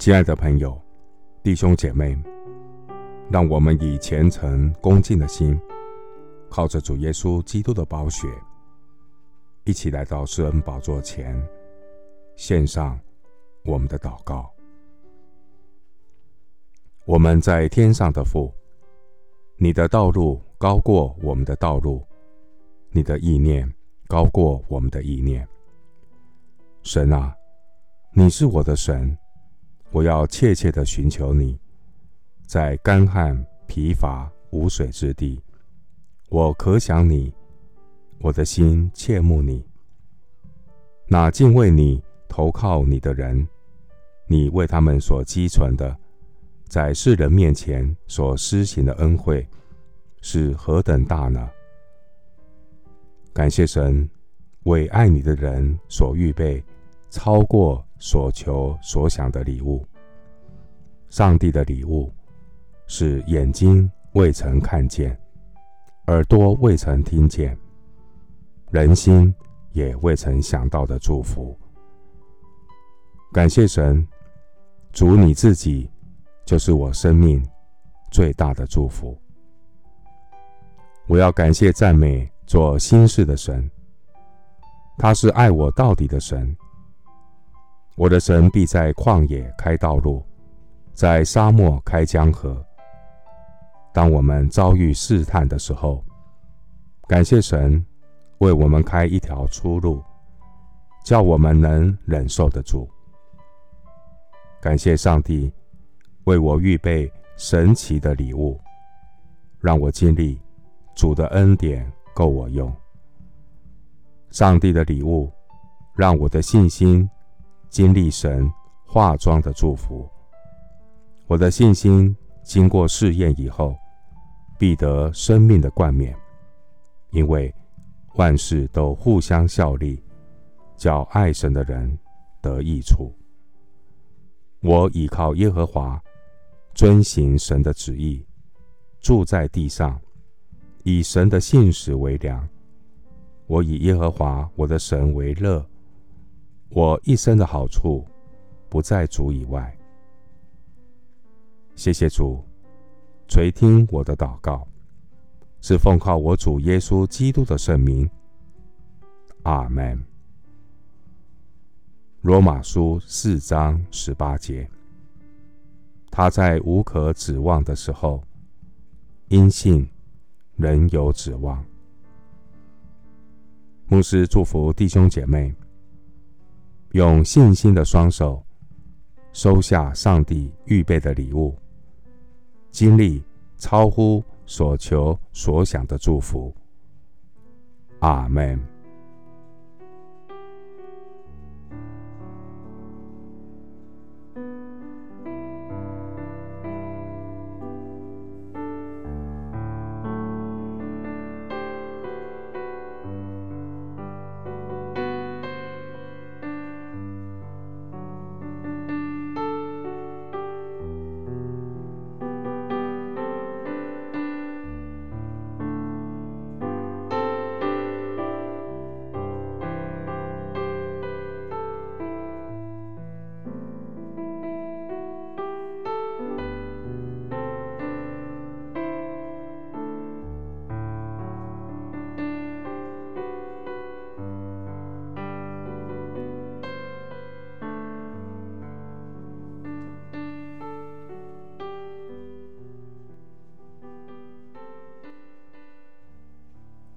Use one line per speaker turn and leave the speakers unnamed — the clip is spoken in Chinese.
亲爱的朋友、弟兄姐妹，让我们以虔诚恭敬的心，靠着主耶稣基督的宝血，一起来到施恩宝座前，献上我们的祷告。我们在天上的父，你的道路高过我们的道路，你的意念高过我们的意念。神啊，你是我的神。我要切切的寻求你，在干旱、疲乏、无水之地，我渴想你，我的心切慕你。那敬畏你、投靠你的人，你为他们所积存的，在世人面前所施行的恩惠，是何等大呢？感谢神为爱你的人所预备，超过所求所想的礼物。上帝的礼物是眼睛未曾看见，耳朵未曾听见，人心也未曾想到的祝福。感谢神，主你自己就是我生命最大的祝福。我要感谢赞美做新事的神，他是爱我到底的神。我的神必在旷野开道路，在沙漠开江河。当我们遭遇试探的时候，感谢神为我们开一条出路，叫我们能忍受得住。感谢上帝为我预备神奇的礼物，让我经历主的恩典够我用。上帝的礼物让我的信心。经历神化妆的祝福，我的信心经过试验以后，必得生命的冠冕，因为万事都互相效力，叫爱神的人得益处。我倚靠耶和华，遵行神的旨意，住在地上，以神的信实为粮。我以耶和华我的神为乐。我一生的好处不在主以外。谢谢主垂听我的祷告，是奉靠我主耶稣基督的圣名。阿门。罗马书四章十八节，他在无可指望的时候，因信仍有指望。牧师祝福弟兄姐妹。用信心的双手收下上帝预备的礼物，经历超乎所求所想的祝福。阿门。